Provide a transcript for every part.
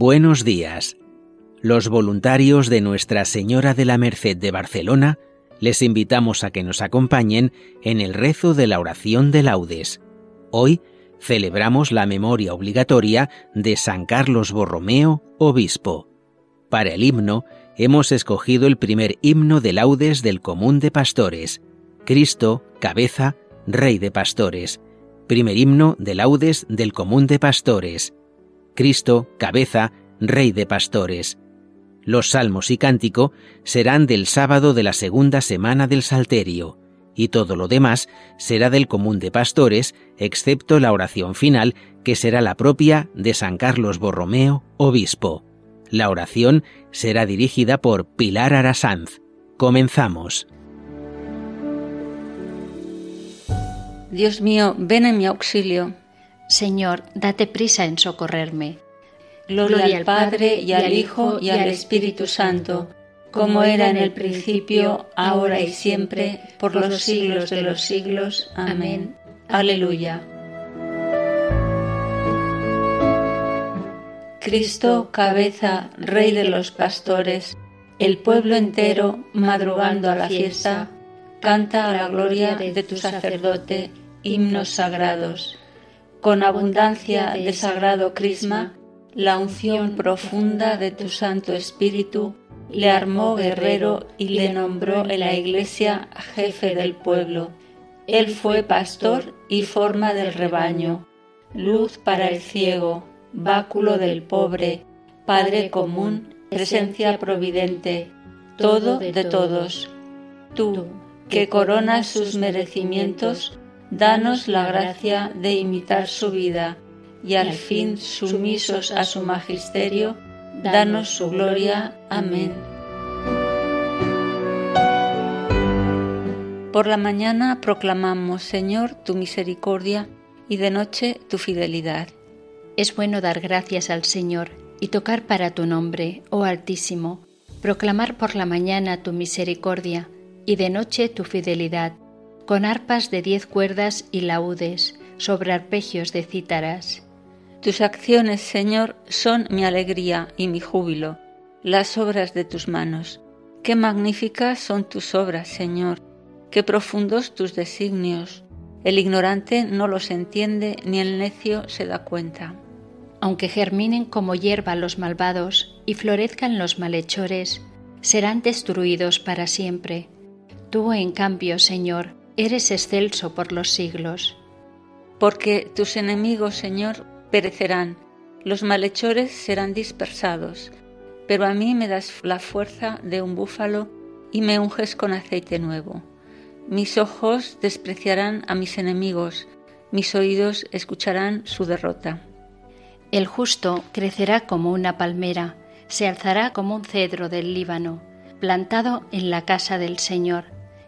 Buenos días. Los voluntarios de Nuestra Señora de la Merced de Barcelona les invitamos a que nos acompañen en el rezo de la oración de laudes. Hoy celebramos la memoria obligatoria de San Carlos Borromeo, obispo. Para el himno hemos escogido el primer himno de laudes del común de pastores, Cristo, cabeza, Rey de pastores. Primer himno de laudes del común de pastores. Cristo, cabeza, Rey de pastores. Los salmos y cántico serán del sábado de la segunda semana del Salterio, y todo lo demás será del común de pastores, excepto la oración final, que será la propia de San Carlos Borromeo, obispo. La oración será dirigida por Pilar Arasanz. Comenzamos. Dios mío, ven en mi auxilio. Señor, date prisa en socorrerme. Gloria, al Padre y al Hijo y al Espíritu Santo, como era en el principio, ahora y siempre, por los siglos de los siglos. Amén. Aleluya. Cristo, cabeza, Rey de los pastores, el pueblo entero, madrugando a la fiesta, canta a la gloria de tu sacerdote himnos sagrados con abundancia de sagrado crisma, la unción profunda de tu Santo Espíritu le armó guerrero y le nombró en la iglesia jefe del pueblo. Él fue pastor y forma del rebaño, luz para el ciego, báculo del pobre, Padre común, presencia providente, todo de todos. Tú, que coronas sus merecimientos, danos la gracia de imitar su vida y al fin, sumisos a su magisterio, danos su gloria. Amén. Por la mañana proclamamos, Señor, tu misericordia y de noche tu fidelidad. Es bueno dar gracias al Señor y tocar para tu nombre, oh Altísimo, proclamar por la mañana tu misericordia y de noche tu fidelidad con arpas de diez cuerdas y laúdes, sobre arpegios de cítaras. Tus acciones, Señor, son mi alegría y mi júbilo, las obras de tus manos. Qué magníficas son tus obras, Señor, qué profundos tus designios. El ignorante no los entiende ni el necio se da cuenta. Aunque germinen como hierba los malvados y florezcan los malhechores, serán destruidos para siempre. Tú, en cambio, Señor, eres excelso por los siglos. Porque tus enemigos, Señor, perecerán, los malhechores serán dispersados, pero a mí me das la fuerza de un búfalo y me unges con aceite nuevo. Mis ojos despreciarán a mis enemigos, mis oídos escucharán su derrota. El justo crecerá como una palmera, se alzará como un cedro del Líbano, plantado en la casa del Señor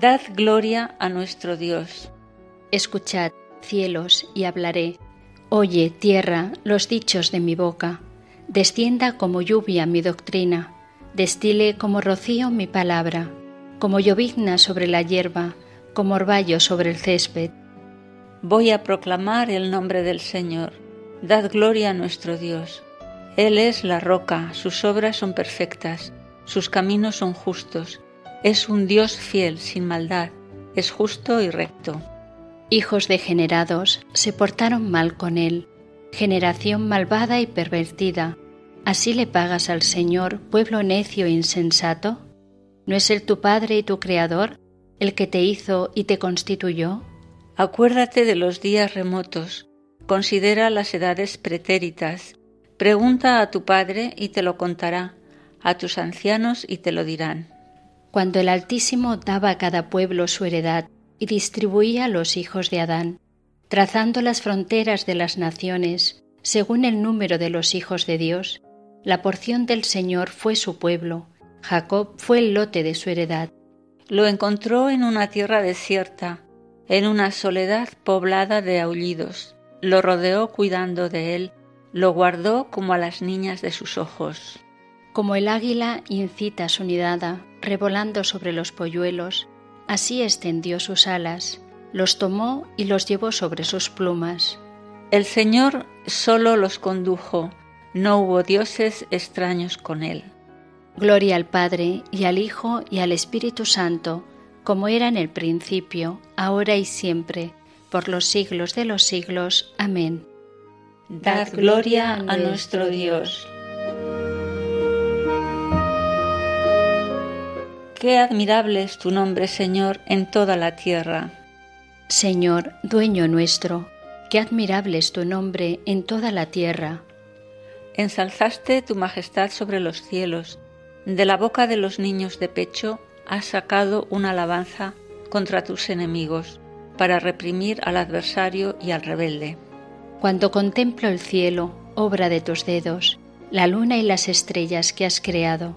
Dad gloria a nuestro Dios. Escuchad, cielos, y hablaré. Oye, tierra, los dichos de mi boca. Descienda como lluvia mi doctrina, destile como rocío mi palabra, como llovizna sobre la hierba, como orvallo sobre el césped. Voy a proclamar el nombre del Señor. Dad gloria a nuestro Dios. Él es la roca, sus obras son perfectas, sus caminos son justos. Es un Dios fiel, sin maldad, es justo y recto. Hijos degenerados se portaron mal con él, generación malvada y pervertida. ¿Así le pagas al Señor, pueblo necio e insensato? ¿No es Él tu Padre y tu Creador, el que te hizo y te constituyó? Acuérdate de los días remotos, considera las edades pretéritas, pregunta a tu Padre y te lo contará, a tus ancianos y te lo dirán. Cuando el Altísimo daba a cada pueblo su heredad, y distribuía a los hijos de Adán, trazando las fronteras de las naciones según el número de los hijos de Dios. La porción del Señor fue su pueblo, Jacob fue el lote de su heredad. Lo encontró en una tierra desierta, en una soledad poblada de aullidos. Lo rodeó cuidando de él, lo guardó como a las niñas de sus ojos. Como el águila incita su nidada, revolando sobre los polluelos, Así extendió sus alas, los tomó y los llevó sobre sus plumas. El Señor solo los condujo, no hubo dioses extraños con él. Gloria al Padre y al Hijo y al Espíritu Santo, como era en el principio, ahora y siempre, por los siglos de los siglos. Amén. Dad gloria a nuestro Dios. Qué admirable es tu nombre, Señor, en toda la tierra. Señor, dueño nuestro, qué admirable es tu nombre en toda la tierra. Ensalzaste tu majestad sobre los cielos. De la boca de los niños de pecho has sacado una alabanza contra tus enemigos, para reprimir al adversario y al rebelde. Cuando contemplo el cielo, obra de tus dedos, la luna y las estrellas que has creado,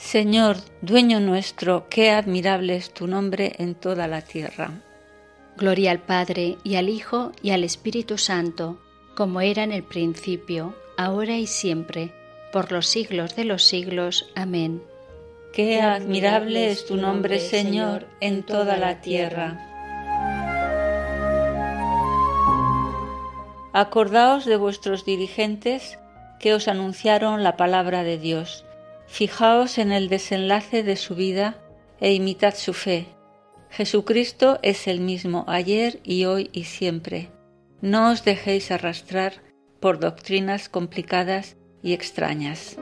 Señor, dueño nuestro, qué admirable es tu nombre en toda la tierra. Gloria al Padre y al Hijo y al Espíritu Santo, como era en el principio, ahora y siempre, por los siglos de los siglos. Amén. Qué admirable es tu nombre, Señor, en toda la tierra. Acordaos de vuestros dirigentes que os anunciaron la palabra de Dios Fijaos en el desenlace de su vida e imitad su fe. Jesucristo es el mismo ayer y hoy y siempre. No os dejéis arrastrar por doctrinas complicadas y extrañas.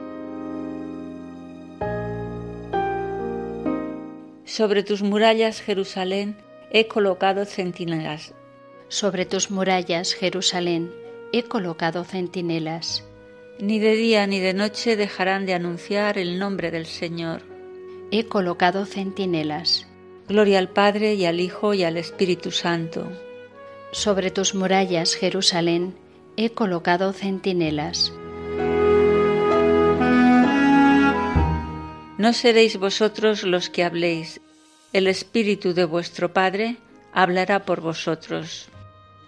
Sobre tus murallas, Jerusalén, he colocado centinelas. Sobre tus murallas, Jerusalén, he colocado centinelas. Ni de día ni de noche dejarán de anunciar el nombre del Señor. He colocado centinelas. Gloria al Padre y al Hijo y al Espíritu Santo. Sobre tus murallas, Jerusalén, he colocado centinelas. No seréis vosotros los que habléis, el Espíritu de vuestro Padre hablará por vosotros.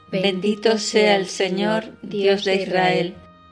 Bendito sea el Señor, Dios de Israel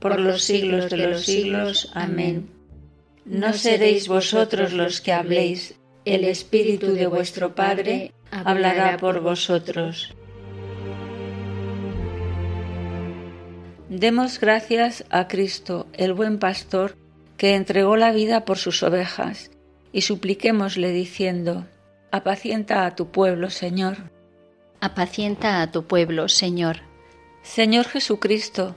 por los siglos de los siglos. Amén. No seréis vosotros los que habléis, el Espíritu de vuestro Padre hablará por vosotros. Demos gracias a Cristo, el buen pastor, que entregó la vida por sus ovejas, y supliquémosle diciendo, Apacienta a tu pueblo, Señor. Apacienta a tu pueblo, Señor. Señor Jesucristo,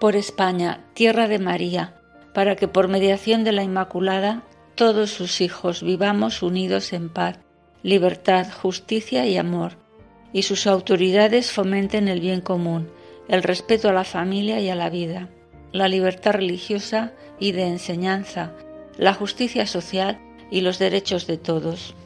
Por España, tierra de María, para que por mediación de la Inmaculada todos sus hijos vivamos unidos en paz, libertad, justicia y amor, y sus autoridades fomenten el bien común, el respeto a la familia y a la vida, la libertad religiosa y de enseñanza, la justicia social y los derechos de todos.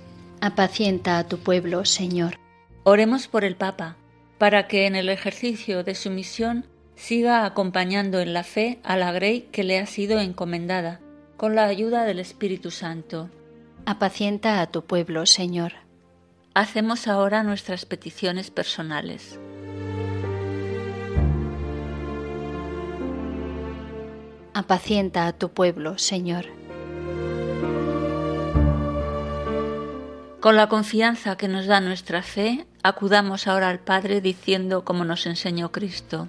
Apacienta a tu pueblo, Señor. Oremos por el Papa, para que en el ejercicio de su misión siga acompañando en la fe a la Grey que le ha sido encomendada con la ayuda del Espíritu Santo. Apacienta a tu pueblo, Señor. Hacemos ahora nuestras peticiones personales. Apacienta a tu pueblo, Señor. Con la confianza que nos da nuestra fe, acudamos ahora al Padre diciendo como nos enseñó Cristo.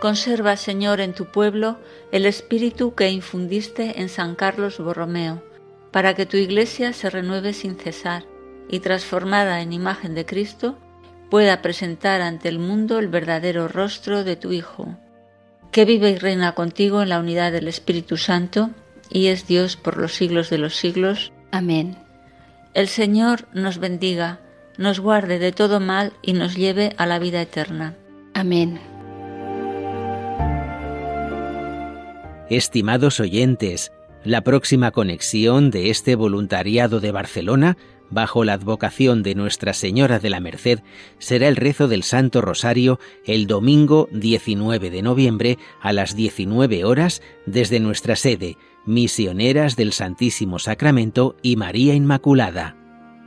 Conserva, Señor, en tu pueblo el espíritu que infundiste en San Carlos Borromeo, para que tu iglesia se renueve sin cesar y, transformada en imagen de Cristo, pueda presentar ante el mundo el verdadero rostro de tu Hijo, que vive y reina contigo en la unidad del Espíritu Santo y es Dios por los siglos de los siglos. Amén. El Señor nos bendiga, nos guarde de todo mal y nos lleve a la vida eterna. Amén. Estimados oyentes, la próxima conexión de este voluntariado de Barcelona, bajo la advocación de Nuestra Señora de la Merced, será el rezo del Santo Rosario el domingo 19 de noviembre a las 19 horas desde nuestra sede, Misioneras del Santísimo Sacramento y María Inmaculada.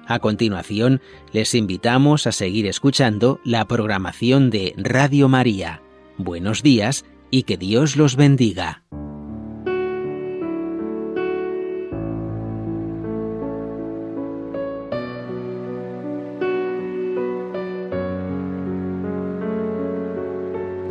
A continuación, les invitamos a seguir escuchando la programación de Radio María. Buenos días y que Dios los bendiga.